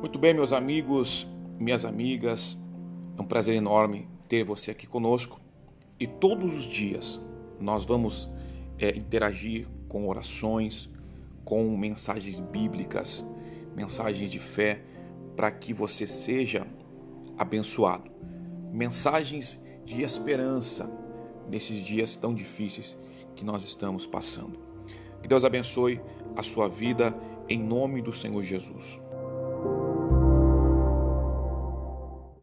Muito bem, meus amigos, minhas amigas, é um prazer enorme ter você aqui conosco e todos os dias nós vamos é, interagir com orações, com mensagens bíblicas, mensagens de fé, para que você seja abençoado. Mensagens de esperança nesses dias tão difíceis que nós estamos passando. Que Deus abençoe a sua vida em nome do Senhor Jesus.